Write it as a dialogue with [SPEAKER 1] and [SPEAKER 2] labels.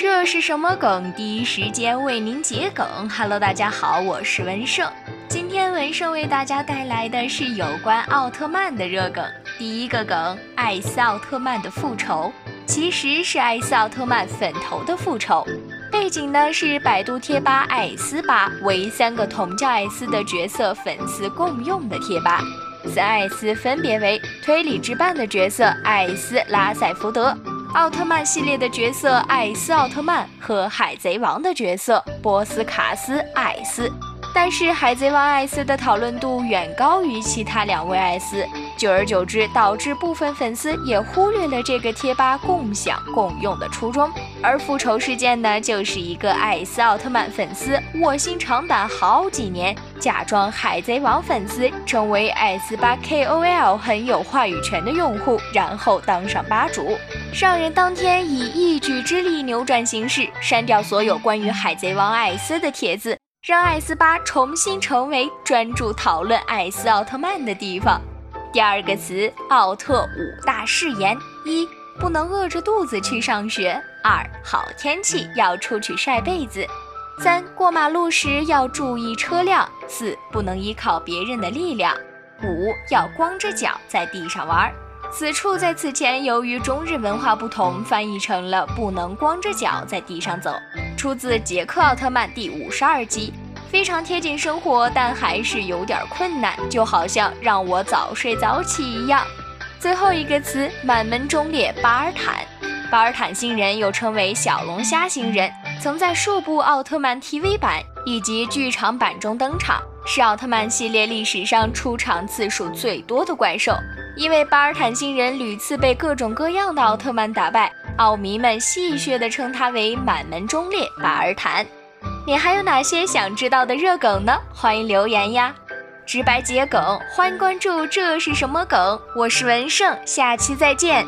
[SPEAKER 1] 这是什么梗？第一时间为您解梗。Hello，大家好，我是文胜。今天文胜为大家带来的是有关奥特曼的热梗。第一个梗：艾斯奥特曼的复仇，其实是艾斯奥特曼粉头的复仇。背景呢是百度贴吧艾斯吧，为三个同叫艾斯的角色粉丝共用的贴吧。三艾斯分别为推理之绊的角色艾斯拉塞福德。奥特曼系列的角色艾斯奥特曼和海贼王的角色波斯卡斯艾斯，但是海贼王艾斯的讨论度远高于其他两位艾斯，久而久之导致部分粉丝也忽略了这个贴吧共享共用的初衷。而复仇事件呢，就是一个艾斯奥特曼粉丝卧薪尝胆好几年，假装海贼王粉丝，成为艾斯吧 KOL 很有话语权的用户，然后当上吧主。上任当天，以一举之力扭转形势，删掉所有关于海贼王艾斯的帖子，让艾斯吧重新成为专注讨论艾斯奥特曼的地方。第二个词，奥特五大誓言：一、不能饿着肚子去上学；二、好天气要出去晒被子；三、过马路时要注意车辆；四、不能依靠别人的力量；五、要光着脚在地上玩。此处在此前由于中日文化不同，翻译成了不能光着脚在地上走。出自《杰克奥特曼》第五十二集，非常贴近生活，但还是有点困难，就好像让我早睡早起一样。最后一个词，满门忠烈巴尔坦。巴尔坦星人又称为小龙虾星人，曾在数部奥特曼 TV 版以及剧场版中登场，是奥特曼系列历史上出场次数最多的怪兽。因为巴尔坦星人屡次被各种各样的奥特曼打败，奥迷们戏谑地称他为“满门忠烈巴尔坦”。你还有哪些想知道的热梗呢？欢迎留言呀！直白解梗，欢迎关注。这是什么梗？我是文胜，下期再见。